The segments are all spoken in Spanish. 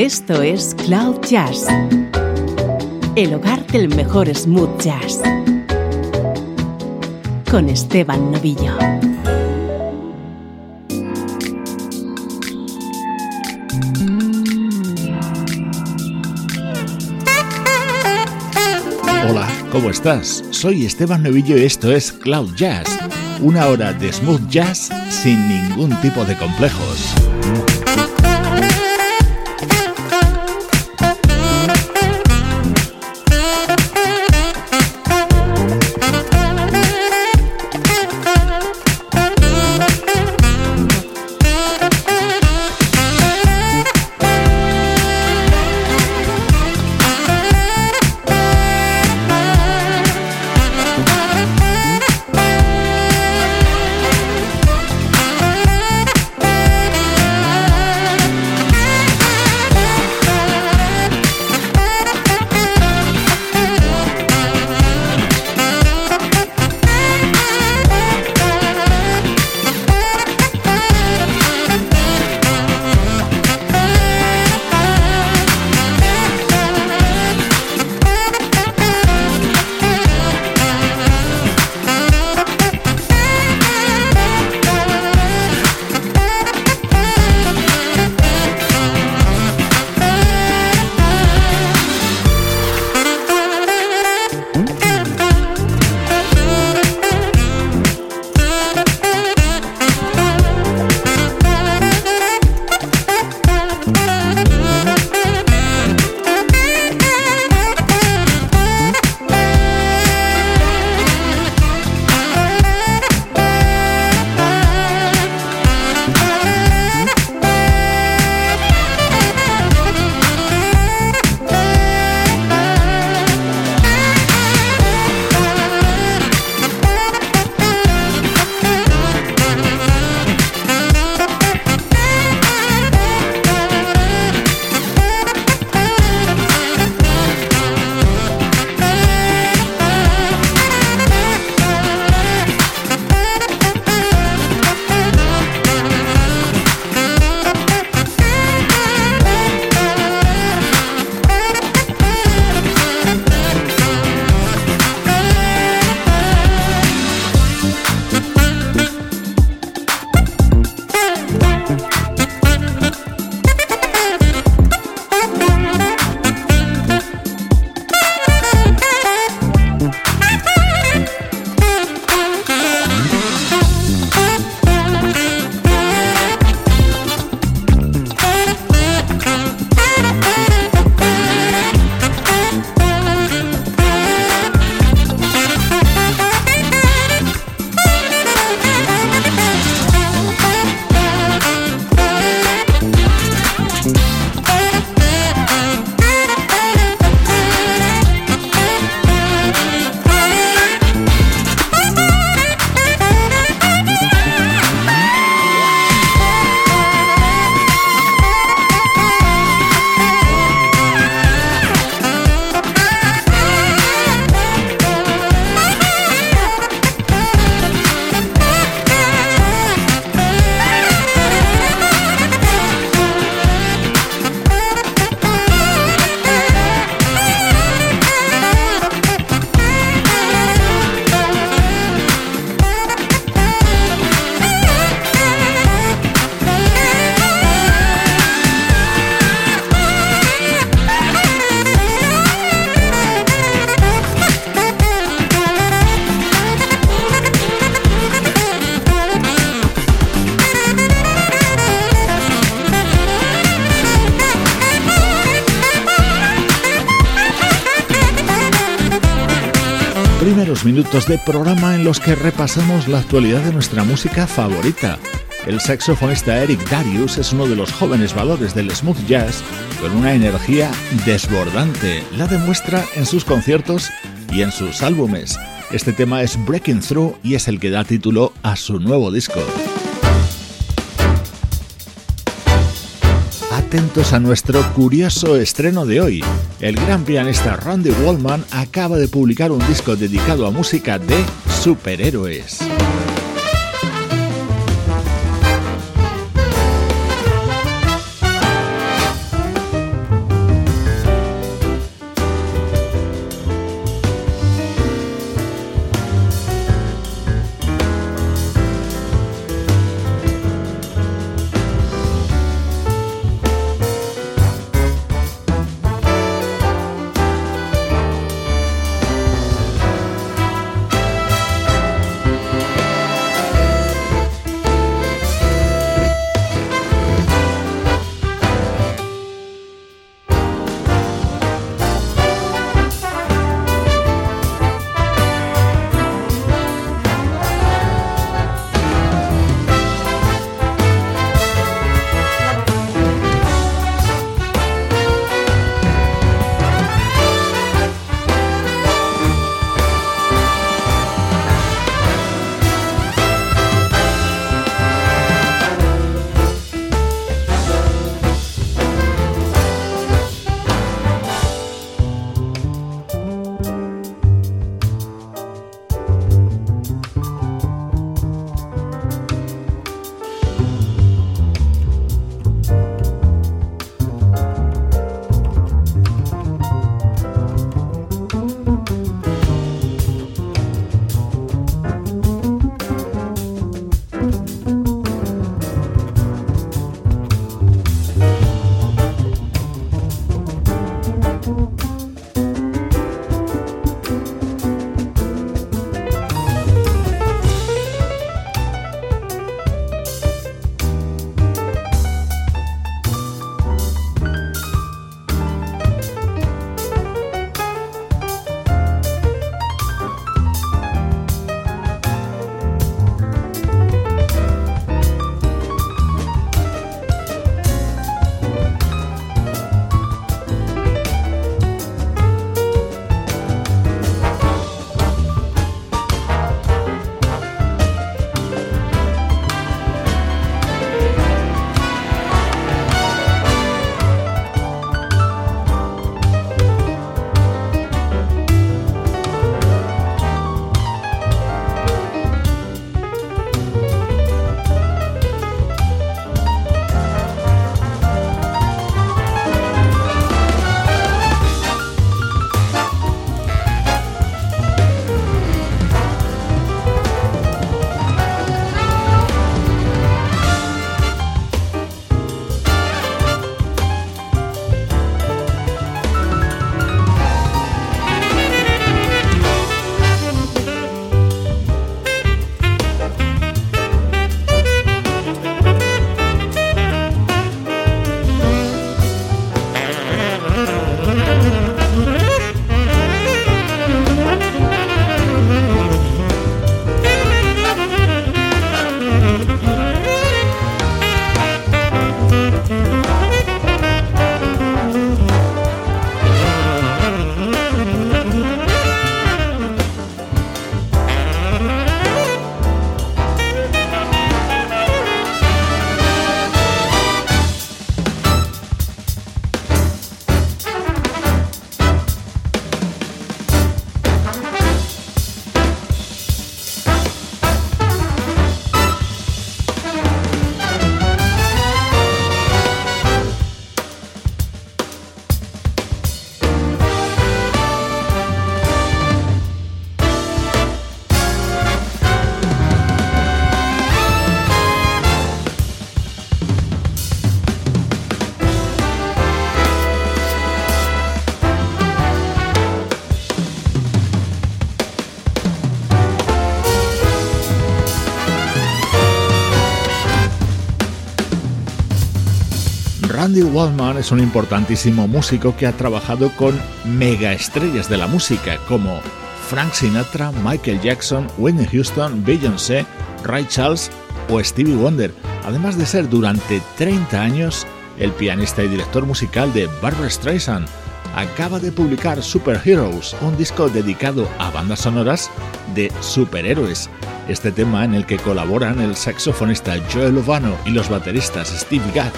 Esto es Cloud Jazz, el hogar del mejor smooth jazz, con Esteban Novillo. Hola, ¿cómo estás? Soy Esteban Novillo y esto es Cloud Jazz, una hora de smooth jazz sin ningún tipo de complejos. Minutos de programa en los que repasamos la actualidad de nuestra música favorita. El saxofonista Eric Darius es uno de los jóvenes valores del smooth jazz con una energía desbordante. La demuestra en sus conciertos y en sus álbumes. Este tema es Breaking Through y es el que da título a su nuevo disco. atentos a nuestro curioso estreno de hoy. El gran pianista Randy Wallman acaba de publicar un disco dedicado a música de superhéroes. Randy Waldman es un importantísimo músico que ha trabajado con mega estrellas de la música como Frank Sinatra, Michael Jackson, Whitney Houston, Beyoncé, Ray Charles o Stevie Wonder, además de ser durante 30 años el pianista y director musical de Barbara Streisand. Acaba de publicar Super Heroes, un disco dedicado a bandas sonoras de superhéroes este tema en el que colaboran el saxofonista Joe Lovano y los bateristas Steve Gadd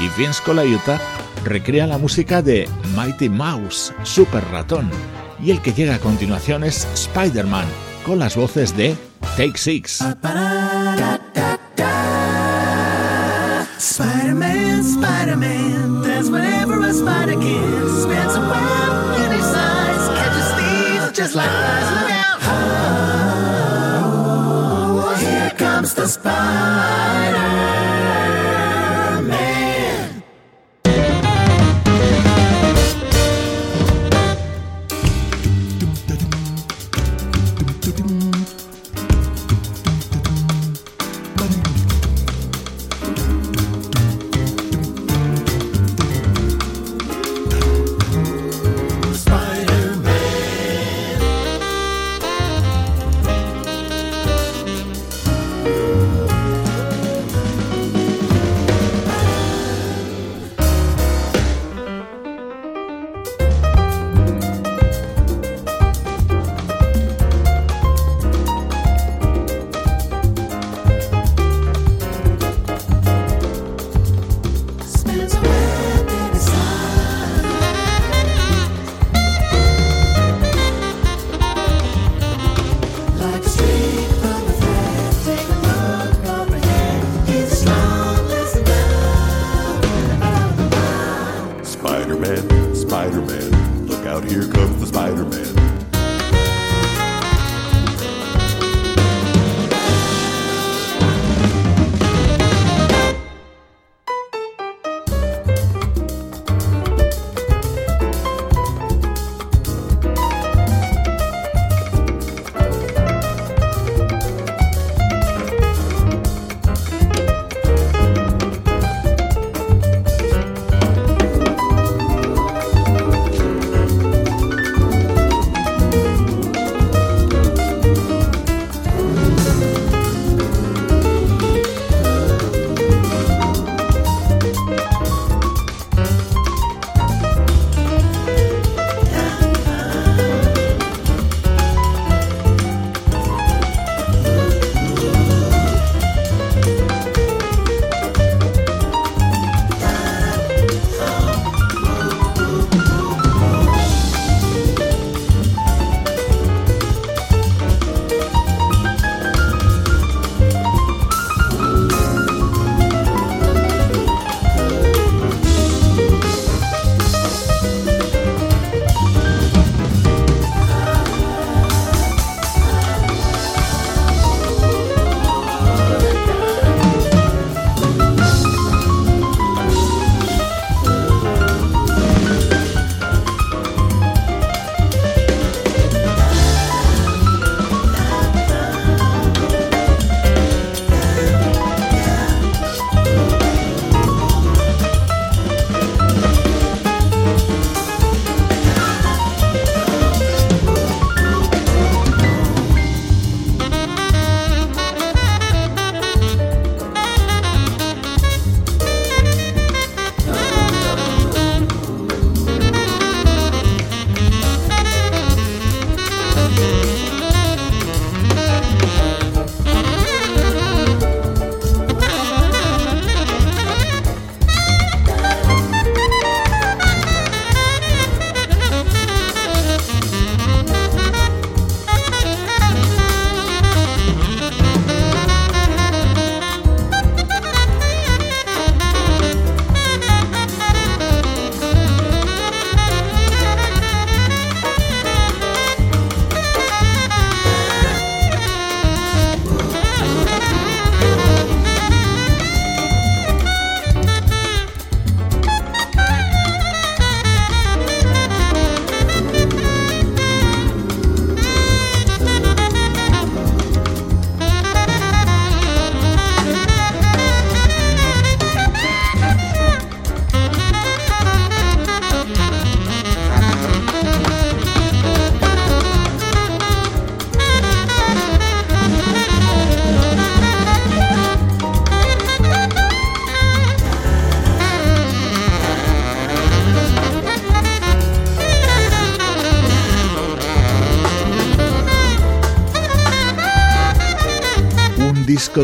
y Vince Colaiuta recrea la música de Mighty Mouse, Super Ratón, y el que llega a continuación es Spider-Man, con las voces de Take Six. Spider-Man, Spider-Man, whatever spider Christmas.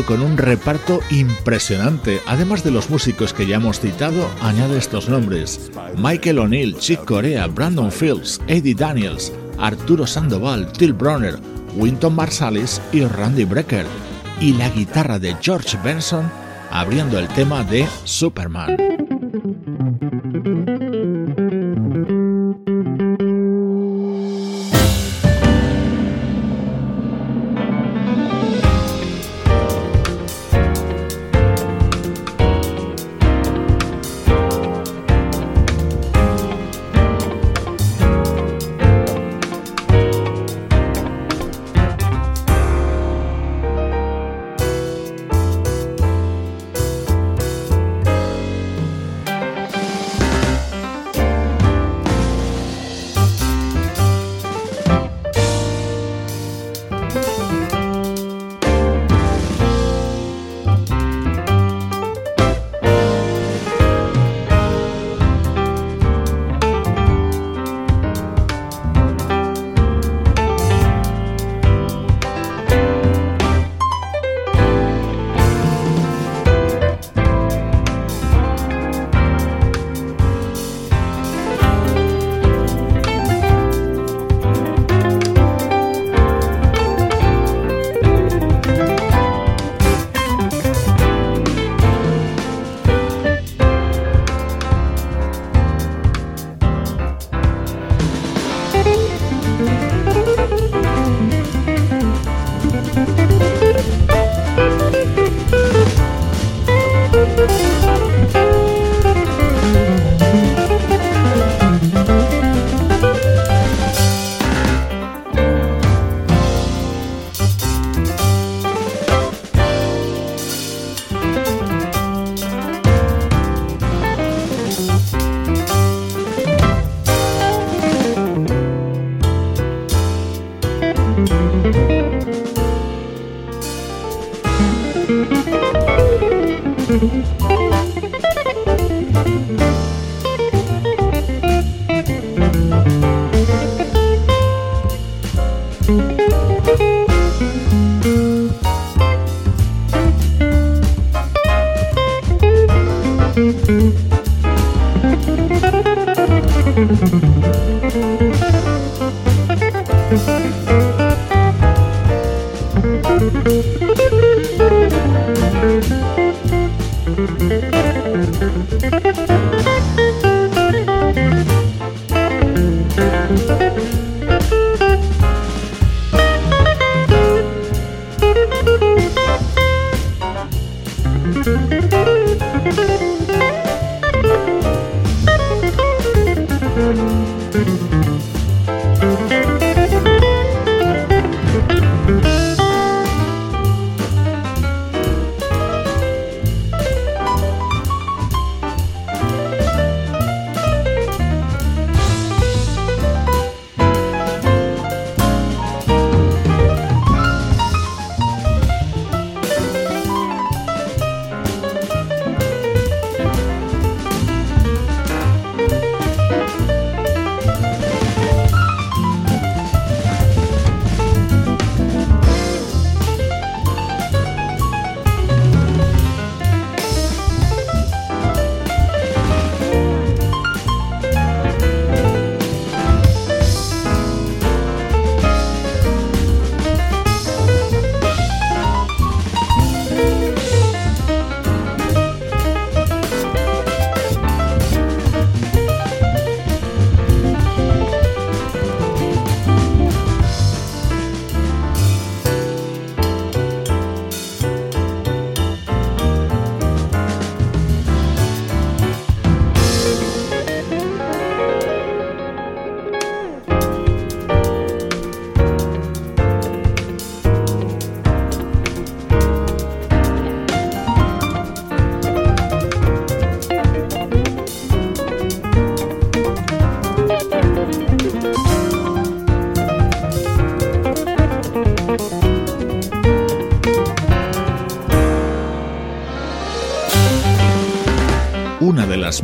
Con un reparto impresionante. Además de los músicos que ya hemos citado, añade estos nombres: Michael O'Neill, Chick Corea, Brandon Fields, Eddie Daniels, Arturo Sandoval, Till Bronner, Winton Marsalis y Randy Brecker. Y la guitarra de George Benson abriendo el tema de Superman.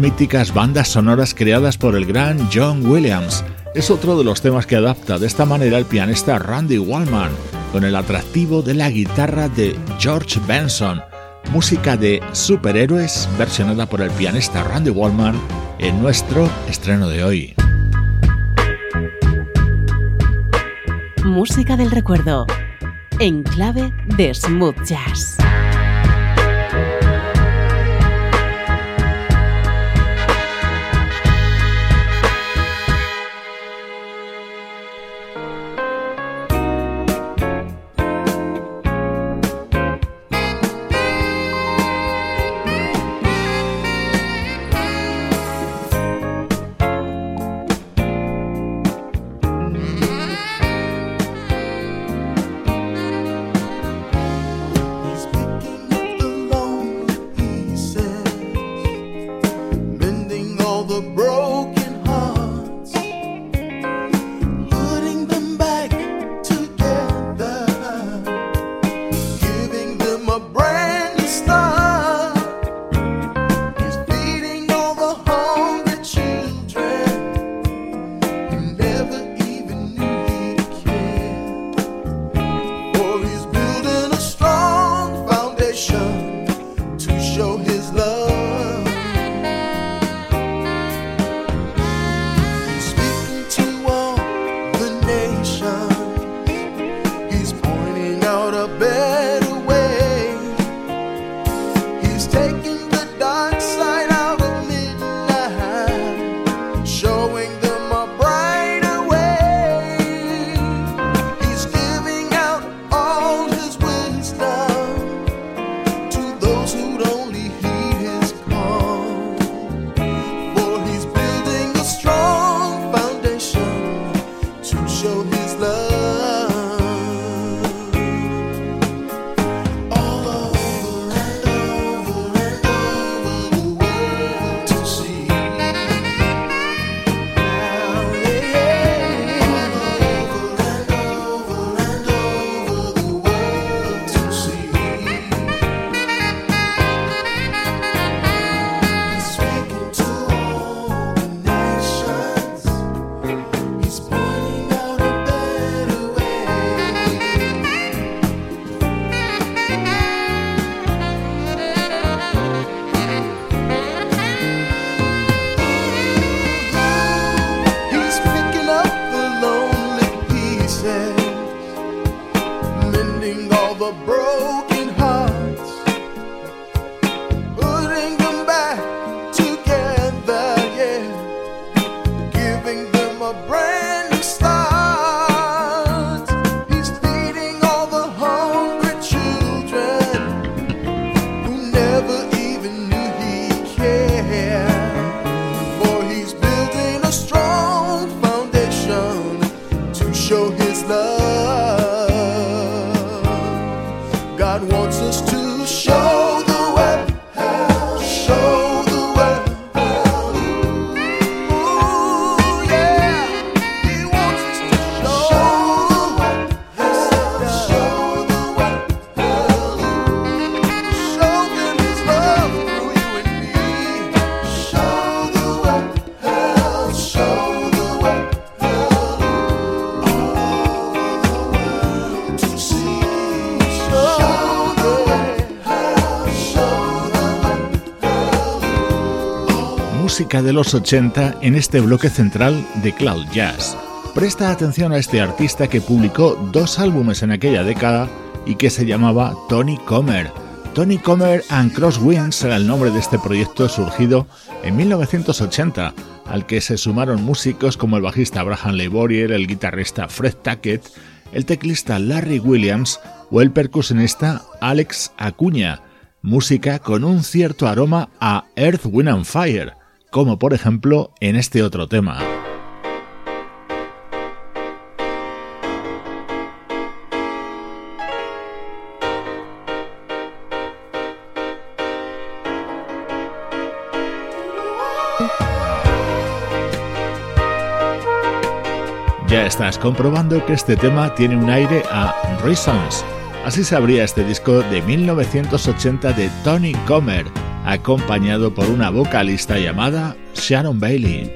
Míticas bandas sonoras creadas por el gran John Williams. Es otro de los temas que adapta de esta manera el pianista Randy Wallman. con el atractivo de la guitarra de George Benson, música de superhéroes versionada por el pianista Randy Wallman en nuestro estreno de hoy. Música del recuerdo, en clave de smooth jazz. De los 80 en este bloque central de Cloud Jazz. Presta atención a este artista que publicó dos álbumes en aquella década y que se llamaba Tony Comer. Tony Comer and Crosswinds era el nombre de este proyecto surgido en 1980, al que se sumaron músicos como el bajista Abraham Leiborier, el guitarrista Fred Tackett, el teclista Larry Williams o el percusionista Alex Acuña, música con un cierto aroma a Earth, Wind and Fire como por ejemplo en este otro tema. Ya estás comprobando que este tema tiene un aire a Reasons. Así se abría este disco de 1980 de Tony Comer acompañado por una vocalista llamada Sharon Bailey.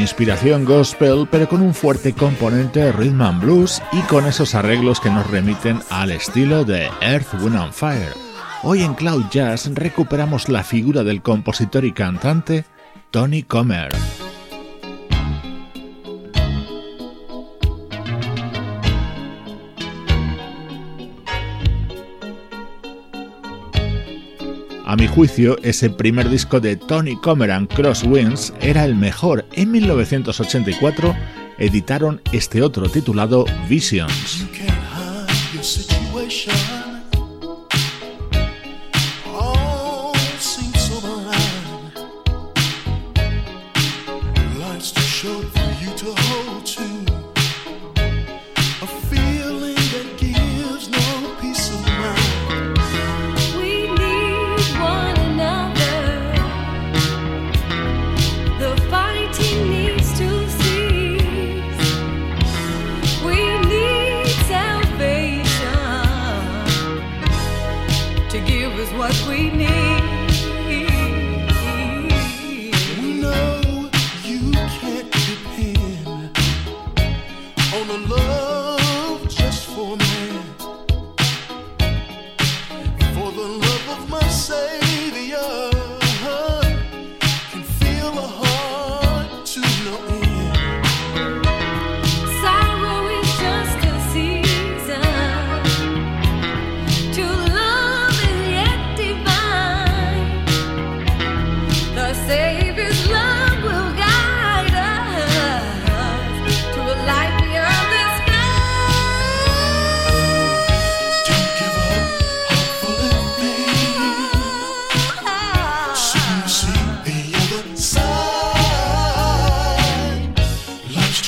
Inspiración gospel, pero con un fuerte componente rhythm and blues y con esos arreglos que nos remiten al estilo de Earth, Wind and Fire. Hoy en Cloud Jazz recuperamos la figura del compositor y cantante Tony Comer. A mi juicio, ese primer disco de Tony Comer Crosswinds era el mejor. En 1984 editaron este otro titulado Visions.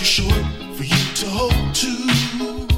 too short for you to hold to.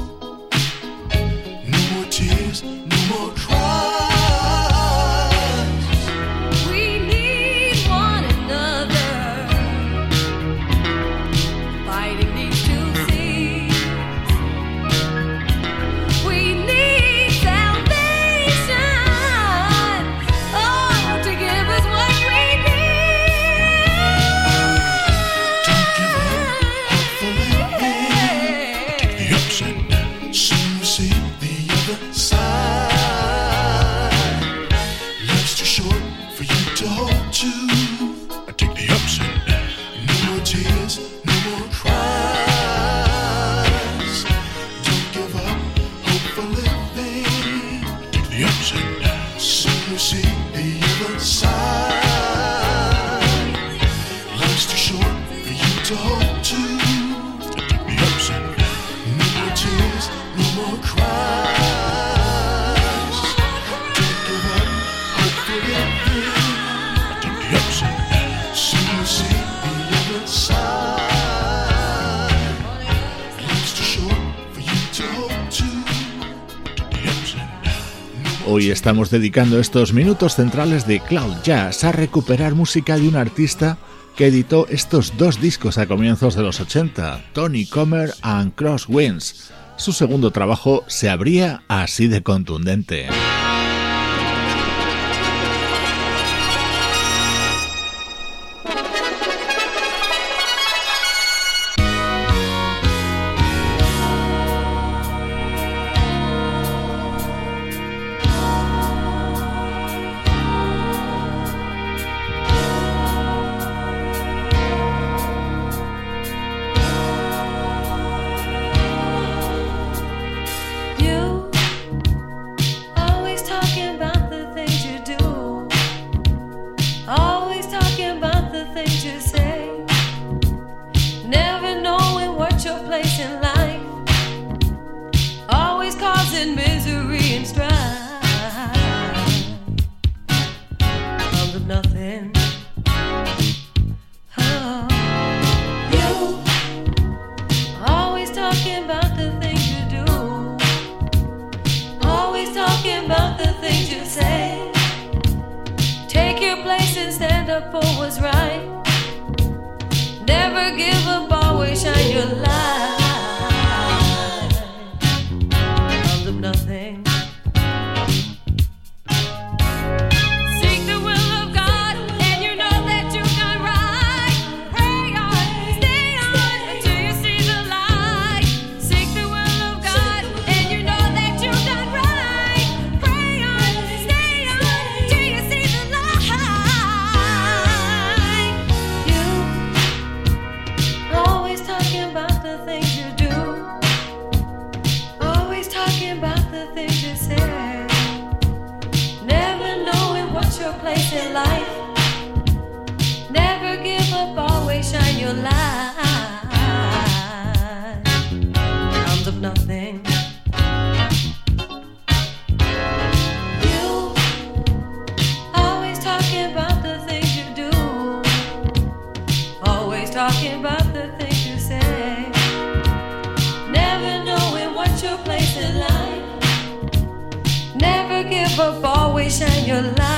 Estamos dedicando estos minutos centrales de Cloud Jazz a recuperar música de un artista que editó estos dos discos a comienzos de los 80, Tony Comer and Crosswinds. Su segundo trabajo se abría así de contundente. picture your life.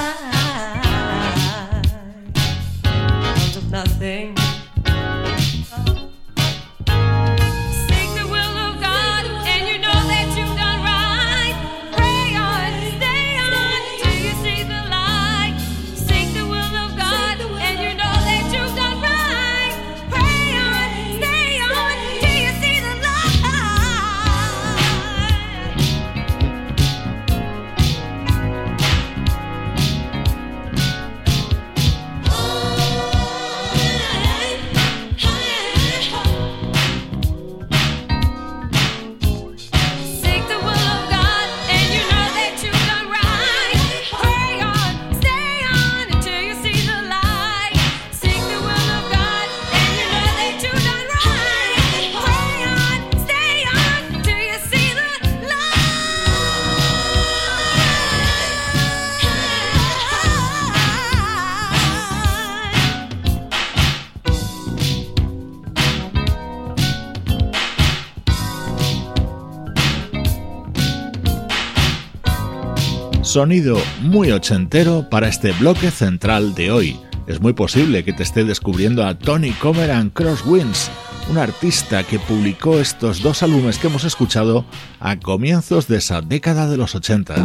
Sonido muy ochentero para este bloque central de hoy. Es muy posible que te esté descubriendo a Tony Comer and Crosswinds, un artista que publicó estos dos álbumes que hemos escuchado a comienzos de esa década de los 80.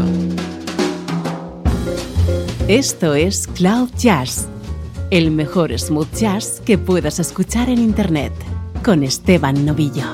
Esto es Cloud Jazz, el mejor smooth jazz que puedas escuchar en Internet, con Esteban Novillo.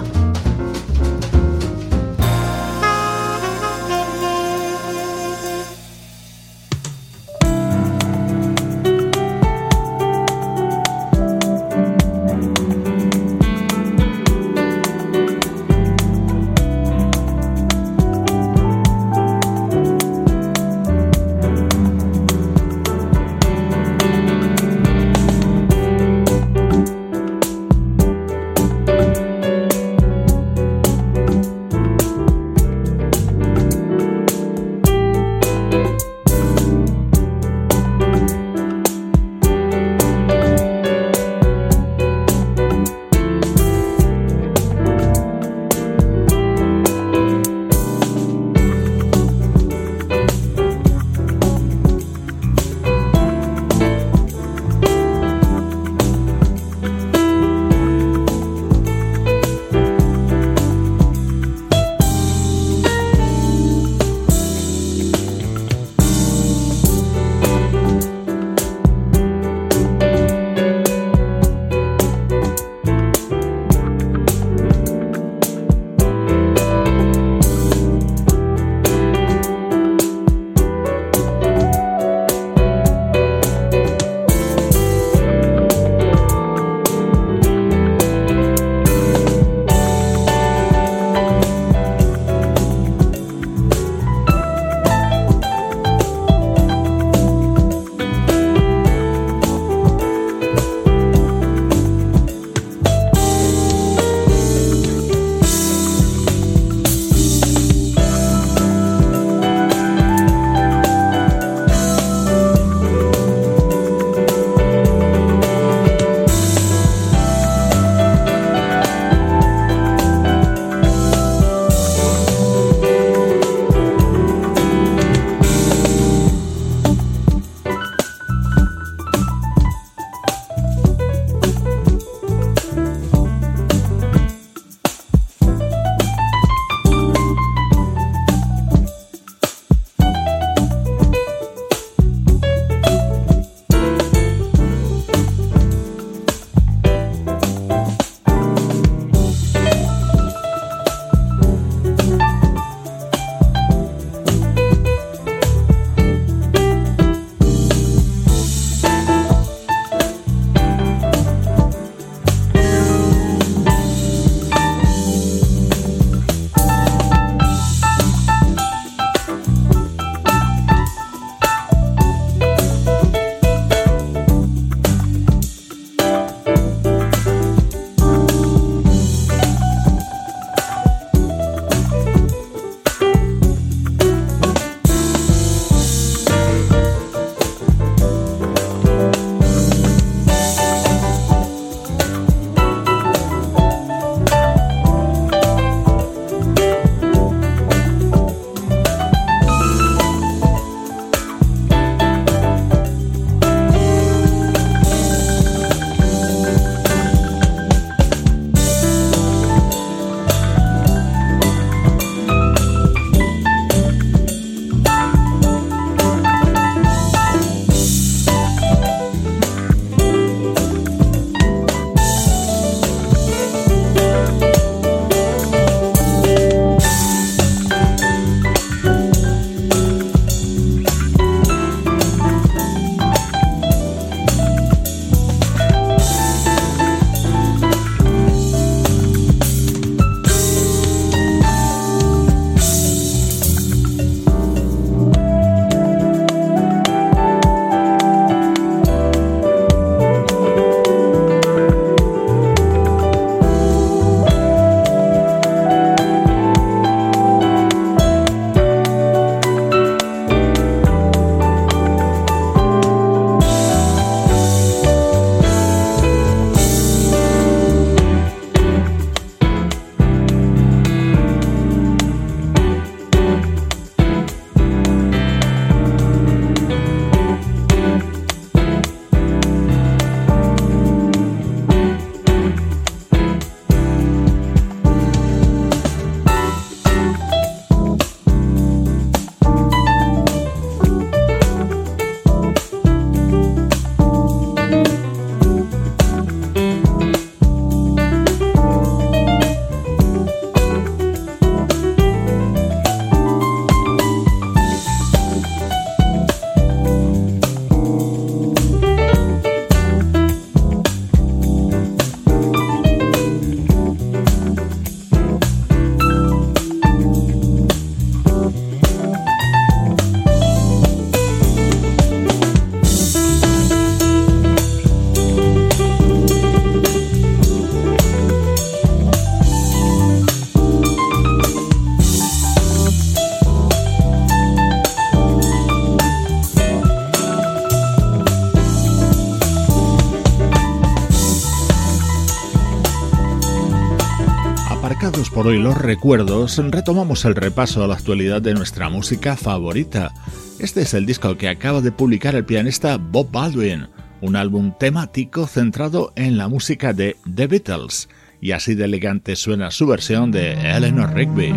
Hoy los recuerdos, retomamos el repaso a la actualidad de nuestra música favorita. Este es el disco que acaba de publicar el pianista Bob Baldwin, un álbum temático centrado en la música de The Beatles, y así de elegante suena su versión de Eleanor Rigby.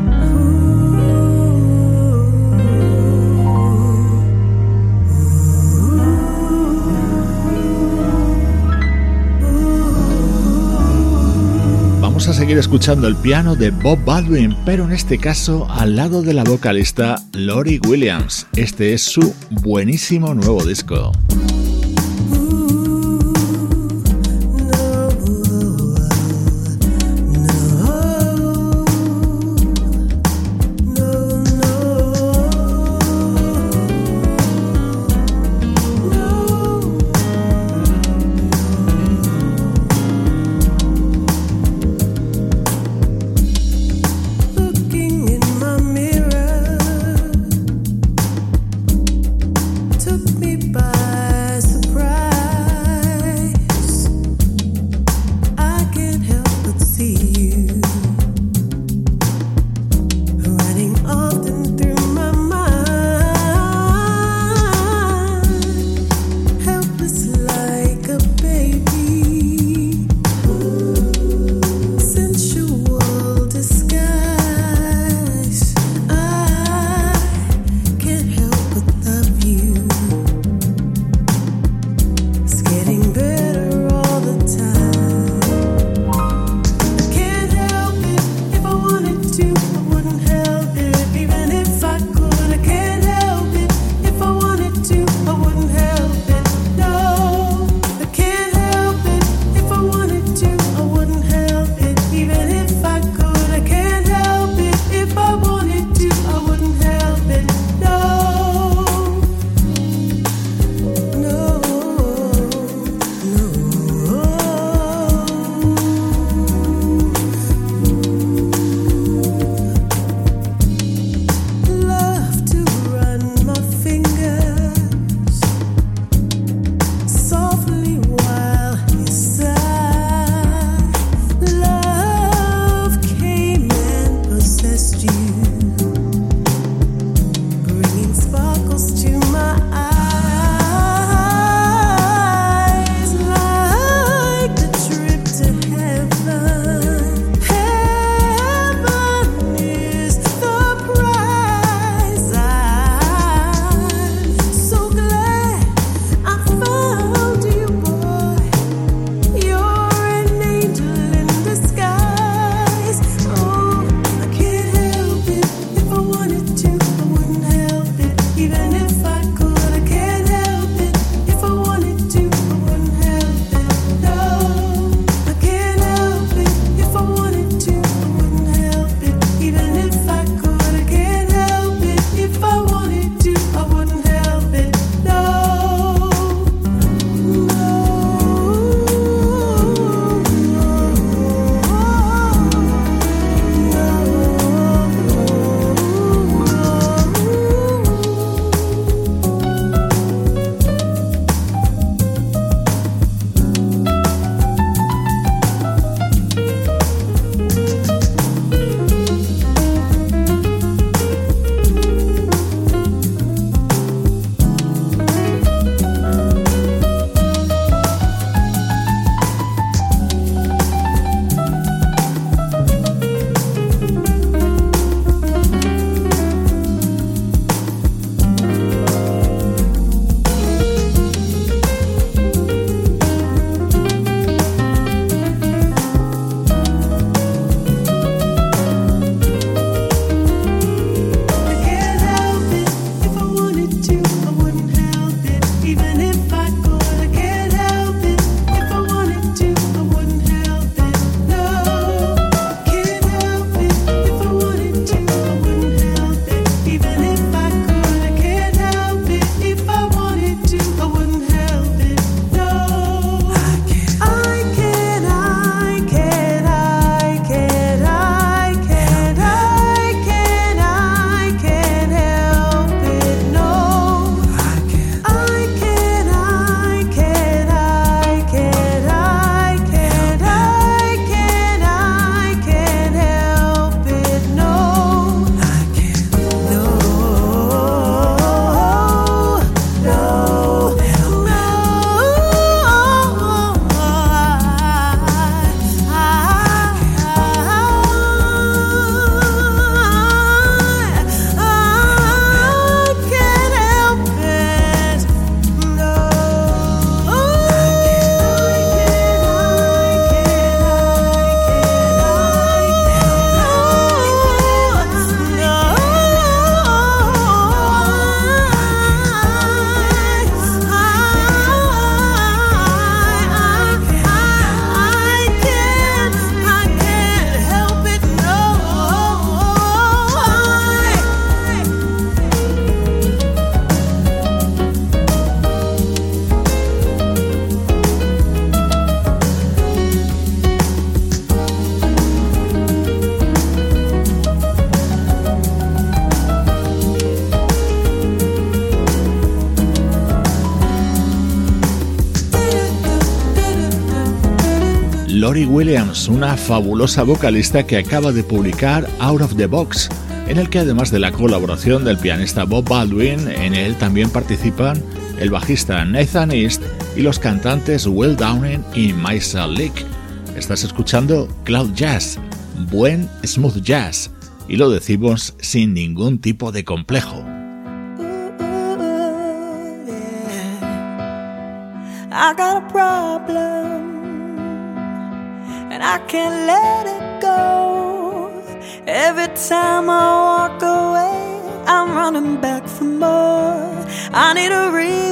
Seguir escuchando el piano de Bob Baldwin, pero en este caso al lado de la vocalista Lori Williams. Este es su buenísimo nuevo disco. Williams, una fabulosa vocalista que acaba de publicar Out of the Box, en el que además de la colaboración del pianista Bob Baldwin, en él también participan el bajista Nathan East y los cantantes Will Downing y Maisel Leak. Estás escuchando Cloud Jazz, buen smooth jazz, y lo decimos sin ningún tipo de complejo. I got a problem I can't let it go. Every time I walk away, I'm running back for more. I need a refill,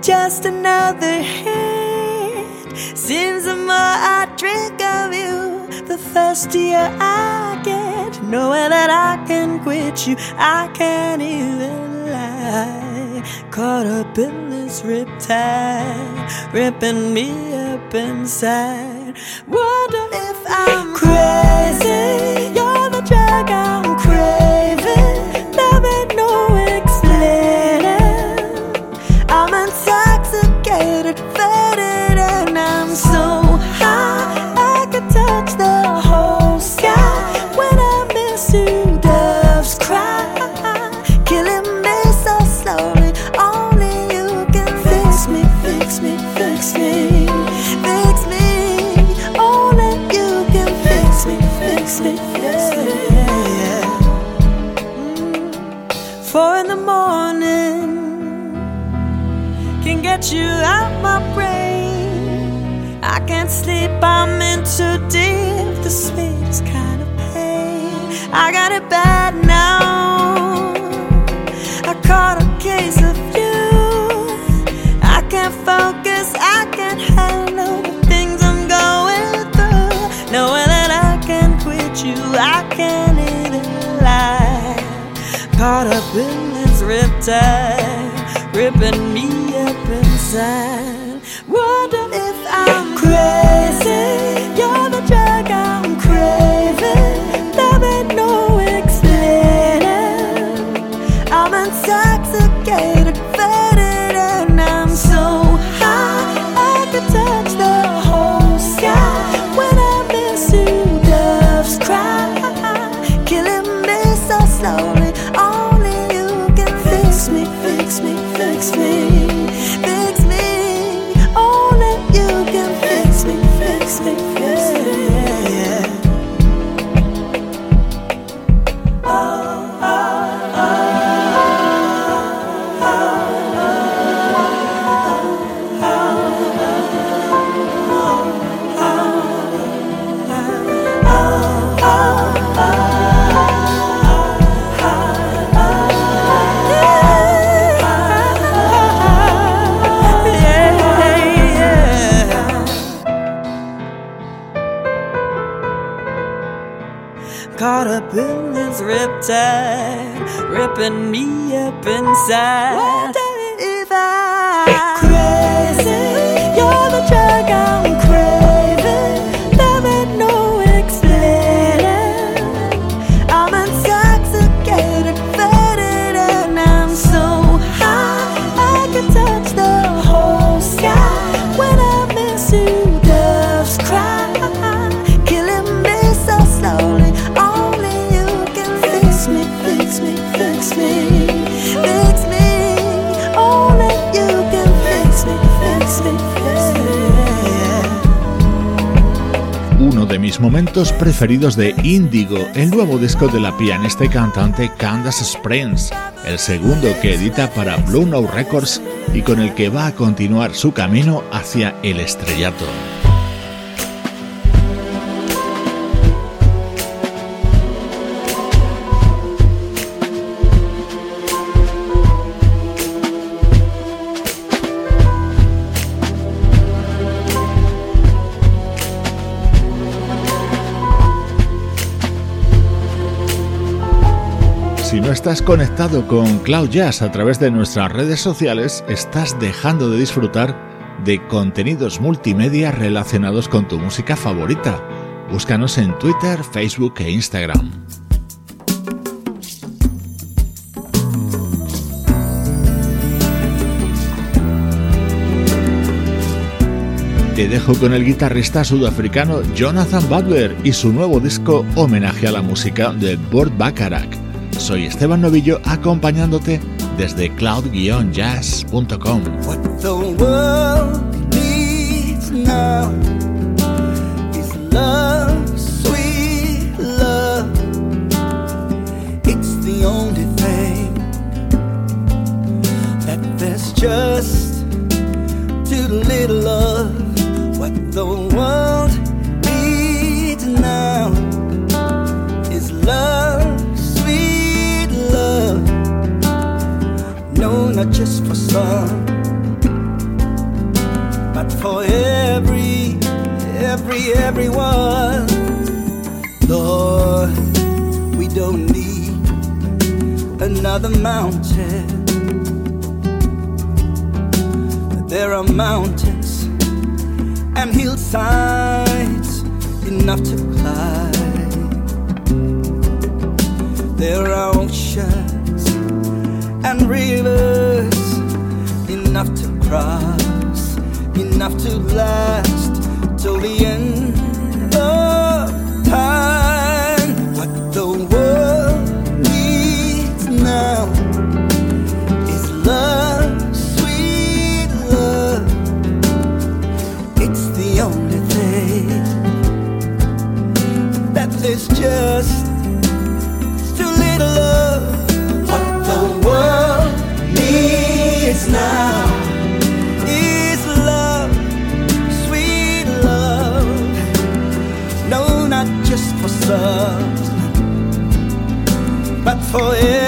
just another hit. Seems the more I drink of you, the thirstier I get. Knowing that I can quit you, I can't even lie caught up in this riptide, ripping me up inside. Wonder if I'm crazy. You're the drug riptide, ripping me up inside. Preferidos de Indigo, el nuevo disco de la pianista y cantante Candace Springs, el segundo que edita para Blue Note Records y con el que va a continuar su camino hacia el estrellato. Estás conectado con Cloud Jazz a través de nuestras redes sociales, estás dejando de disfrutar de contenidos multimedia relacionados con tu música favorita. Búscanos en Twitter, Facebook e Instagram. te dejo con el guitarrista sudafricano Jonathan Butler y su nuevo disco homenaje a la música de Burt Bacharach. Soy Esteban Novillo acompañándote desde cloud-jazz.com. just too little of. What the world needs now is love, not just for some, but for every, every, everyone. Lord, we don't need another mountain There are mountains and hillsides enough to climb. There are oceans and rivers enough to cross, enough to last till the end forever